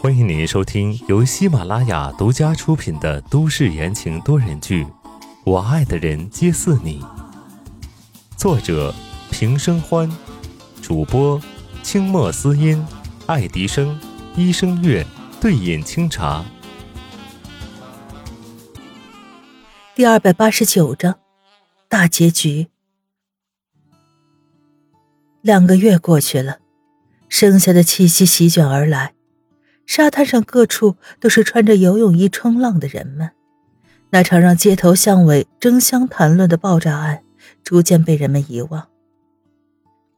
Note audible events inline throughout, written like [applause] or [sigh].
欢迎您收听由喜马拉雅独家出品的都市言情多人剧《我爱的人皆似你》，作者平生欢，主播清墨思音、爱迪生、一生月、对饮清茶。第二百八十九章，大结局。两个月过去了，盛夏的气息席卷而来，沙滩上各处都是穿着游泳衣冲浪的人们。那场让街头巷尾争相谈论的爆炸案，逐渐被人们遗忘。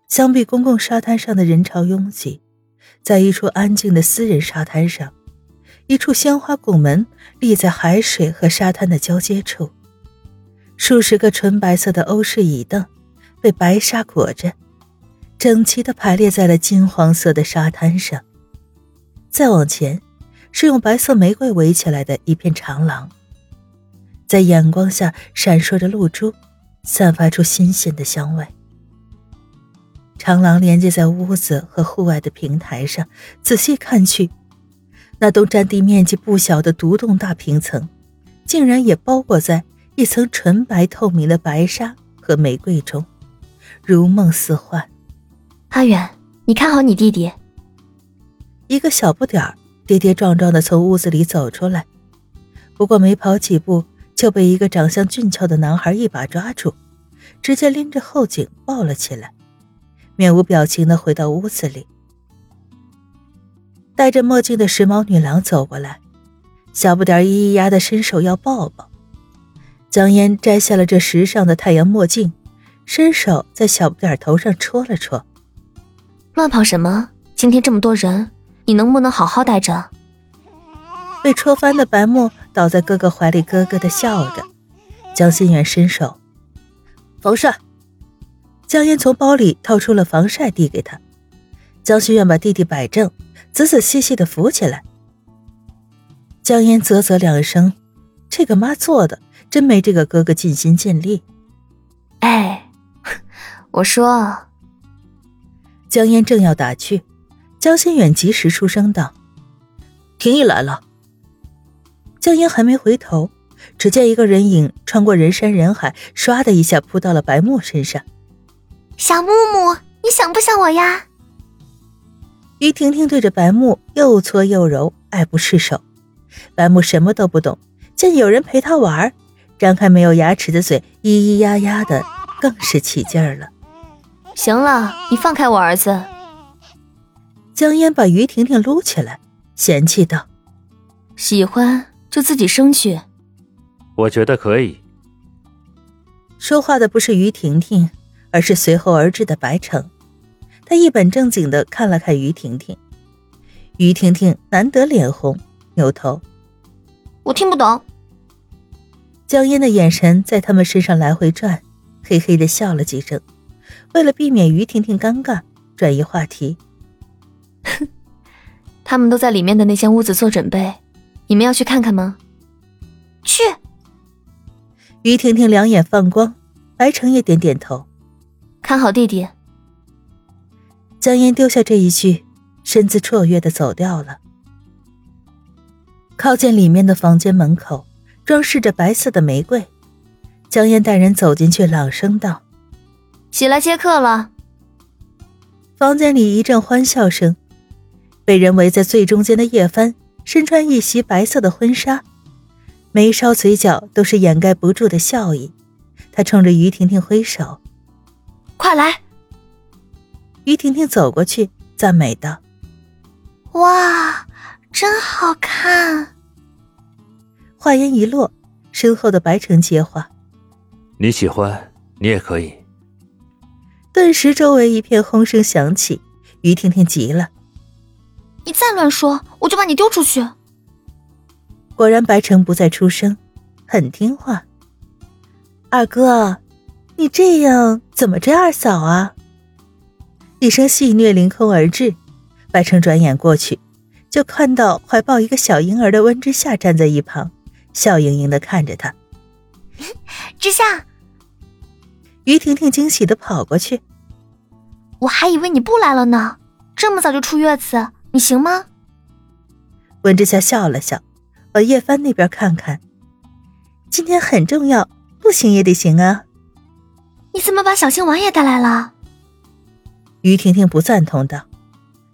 相比公共沙滩上的人潮拥挤，在一处安静的私人沙滩上，一处鲜花拱门立在海水和沙滩的交接处，数十个纯白色的欧式椅凳被白沙裹着。整齐地排列在了金黄色的沙滩上。再往前，是用白色玫瑰围起来的一片长廊，在阳光下闪烁着露珠，散发出新鲜的香味。长廊连接在屋子和户外的平台上，仔细看去，那栋占地面积不小的独栋大平层，竟然也包裹在一层纯白透明的白纱和玫瑰中，如梦似幻。阿远，你看好你弟弟。一个小不点儿跌跌撞撞的从屋子里走出来，不过没跑几步就被一个长相俊俏的男孩一把抓住，直接拎着后颈抱了起来，面无表情的回到屋子里。戴着墨镜的时髦女郎走过来，小不点儿咿咿呀的伸手要抱抱。江烟摘下了这时尚的太阳墨镜，伸手在小不点儿头上戳了戳。乱跑什么？今天这么多人，你能不能好好待着？被戳翻的白沫倒在哥哥怀里，咯咯的笑着。江心远伸手，防晒。江烟从包里掏出了防晒，递给他。江心远把弟弟摆正，仔仔细细的扶起来。江烟啧啧两声，这个妈做的真没这个哥哥尽心尽力。哎，[laughs] 我说。江烟正要打趣，江心远及时出声道：“婷宜来了。”江烟还没回头，只见一个人影穿过人山人海，唰的一下扑到了白木身上。小木木，你想不想我呀？于婷婷对着白木又搓又揉，爱不释手。白木什么都不懂，见有人陪他玩，张开没有牙齿的嘴，咿咿呀呀的，更是起劲儿了。行了，你放开我儿子。江烟把于婷婷撸起来，嫌弃道：“喜欢就自己生去。”我觉得可以。说话的不是于婷婷，而是随后而至的白城。他一本正经的看了看于婷婷，于婷婷难得脸红，扭头：“我听不懂。”江烟的眼神在他们身上来回转，嘿嘿的笑了几声。为了避免于婷婷尴尬，转移话题。哼，[laughs] 他们都在里面的那间屋子做准备，你们要去看看吗？去。于婷婷两眼放光，白城也点点头。看好弟弟。江烟丢下这一句，身子绰约的走掉了。靠近里面的房间门口，装饰着白色的玫瑰。江烟带人走进去，朗声道。起来接客了。房间里一阵欢笑声，被人围在最中间的叶帆身穿一袭白色的婚纱，眉梢嘴角都是掩盖不住的笑意。他冲着于婷婷挥手：“快来！”于婷婷走过去，赞美道：“哇，真好看！”话音一落，身后的白城接话：“你喜欢，你也可以。”顿时，周围一片哄声响起。于婷婷急了：“你再乱说，我就把你丢出去！”果然，白城不再出声，很听话。二哥，你这样怎么追二嫂啊？一声戏谑凌空而至，白城转眼过去，就看到怀抱一个小婴儿的温之夏站在一旁，笑盈盈的看着他。之夏。于婷婷惊喜的跑过去，我还以为你不来了呢，这么早就出月子，你行吗？温之夏笑了笑，往叶帆那边看看。今天很重要，不行也得行啊。你怎么把小青丸也带来了？于婷婷不赞同道，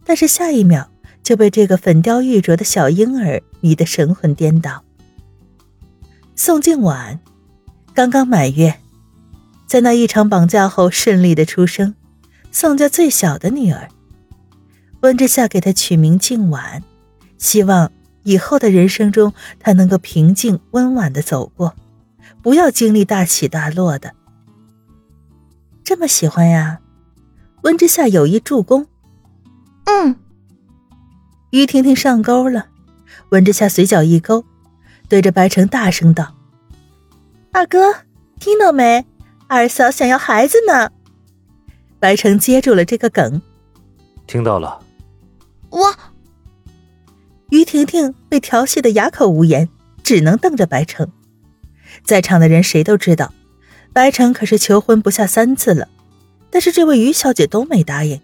但是下一秒就被这个粉雕玉琢的小婴儿迷得神魂颠倒。宋静婉刚刚满月，在那一场绑架后顺利的出生，宋家最小的女儿。温之夏给她取名静婉，希望以后的人生中她能够平静温婉的走过，不要经历大起大落的。这么喜欢呀？温之夏有意助攻。嗯，于婷婷上钩了。温之夏嘴角一勾，对着白城大声道：“二哥，听到没？二嫂想要孩子呢。”白城接住了这个梗，听到了。我，于婷婷被调戏的哑口无言，只能瞪着白城。在场的人谁都知道，白城可是求婚不下三次了，但是这位于小姐都没答应。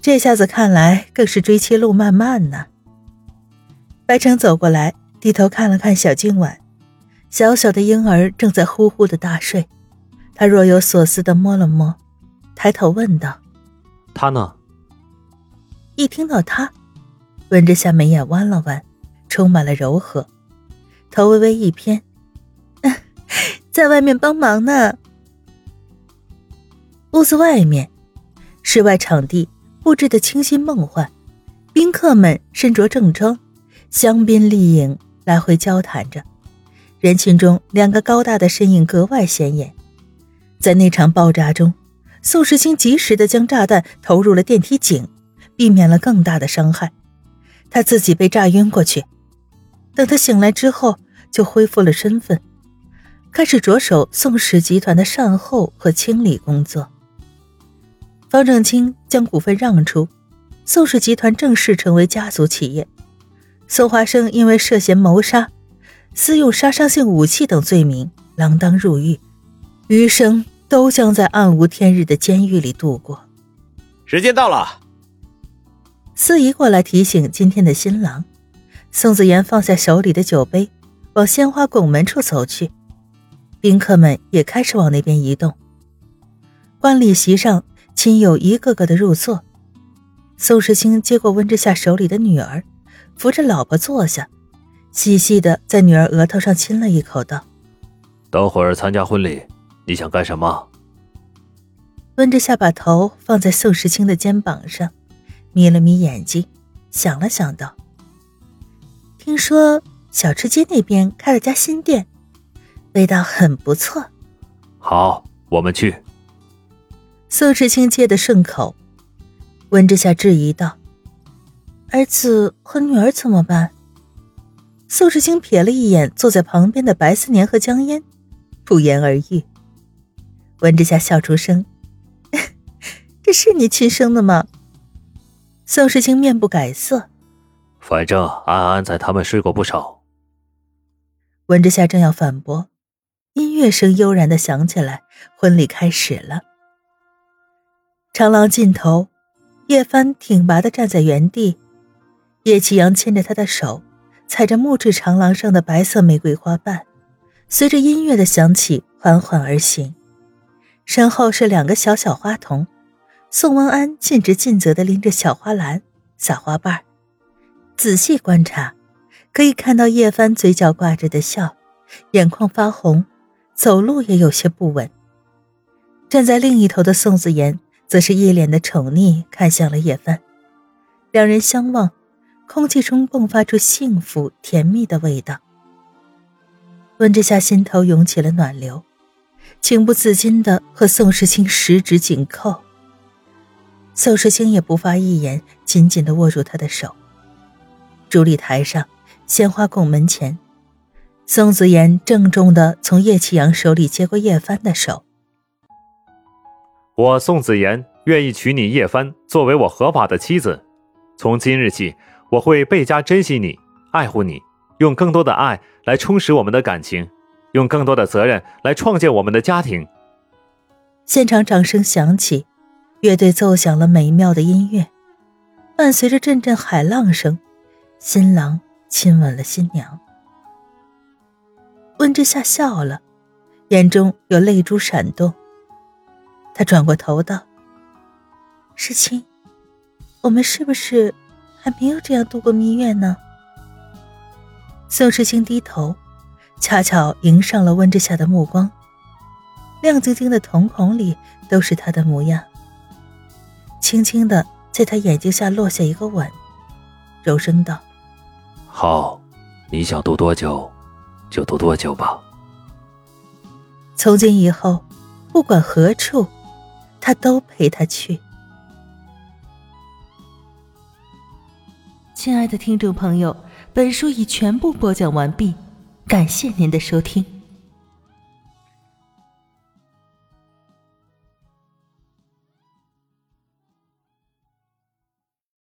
这下子看来更是追妻路漫漫呢。白城走过来，低头看了看小静婉，小小的婴儿正在呼呼的大睡。他若有所思的摸了摸，抬头问道：“他呢？”一听到他，温之夏眉眼弯了弯，充满了柔和，头微微一偏，在外面帮忙呢。屋子外面，室外场地布置的清新梦幻，宾客们身着正装，香槟丽影，来回交谈着。人群中，两个高大的身影格外显眼。在那场爆炸中，宋时清及时的将炸弹投入了电梯井。避免了更大的伤害，他自己被炸晕过去。等他醒来之后，就恢复了身份，开始着手宋氏集团的善后和清理工作。方正清将股份让出，宋氏集团正式成为家族企业。宋华生因为涉嫌谋杀、私用杀伤性武器等罪名，锒铛入狱，余生都将在暗无天日的监狱里度过。时间到了。司仪过来提醒今天的新郎，宋子妍放下手里的酒杯，往鲜花拱门处走去。宾客们也开始往那边移动。观礼席上，亲友一个个的入座。宋时清接过温之夏手里的女儿，扶着老婆坐下，细细的在女儿额头上亲了一口，道：“等会儿参加婚礼，你想干什么？”温之夏把头放在宋时清的肩膀上。眯了眯眼睛，想了想，道：“听说小吃街那边开了家新店，味道很不错。好，我们去。”宋时清接的顺口，温之夏质疑道：“儿子和女儿怎么办？”宋时清瞥了一眼坐在旁边的白思年和江烟，不言而喻。温之夏笑出声：“ [laughs] 这是你亲生的吗？”宋时清面不改色，反正安安在他们睡过不少。温之夏正要反驳，音乐声悠然的响起来，婚礼开始了。长廊尽头，叶帆挺拔的站在原地，叶启阳牵着他的手，踩着木质长廊上的白色玫瑰花瓣，随着音乐的响起缓缓而行，身后是两个小小花童。宋文安尽职尽责地拎着小花篮、撒花瓣仔细观察，可以看到叶帆嘴角挂着的笑，眼眶发红，走路也有些不稳。站在另一头的宋子言则是一脸的宠溺，看向了叶帆。两人相望，空气中迸发出幸福甜蜜的味道。温之夏心头涌起了暖流，情不自禁地和宋时清十指紧扣。宋时清也不发一言，紧紧地握住他的手。主礼台上，鲜花拱门前，宋子言郑重地从叶启阳手里接过叶帆的手。我宋子言愿意娶你叶帆作为我合法的妻子。从今日起，我会倍加珍惜你，爱护你，用更多的爱来充实我们的感情，用更多的责任来创建我们的家庭。现场掌声响起。乐队奏响了美妙的音乐，伴随着阵阵海浪声，新郎亲吻了新娘。温之夏笑了，眼中有泪珠闪动。他转过头道：“世清，我们是不是还没有这样度过蜜月呢？”宋世清低头，恰巧迎上了温之夏的目光，亮晶晶的瞳孔里都是他的模样。轻轻的在他眼睛下落下一个吻，柔声道：“好，你想读多久，就读多久吧。从今以后，不管何处。”他都陪他去。亲爱的听众朋友，本书已全部播讲完毕，感谢您的收听。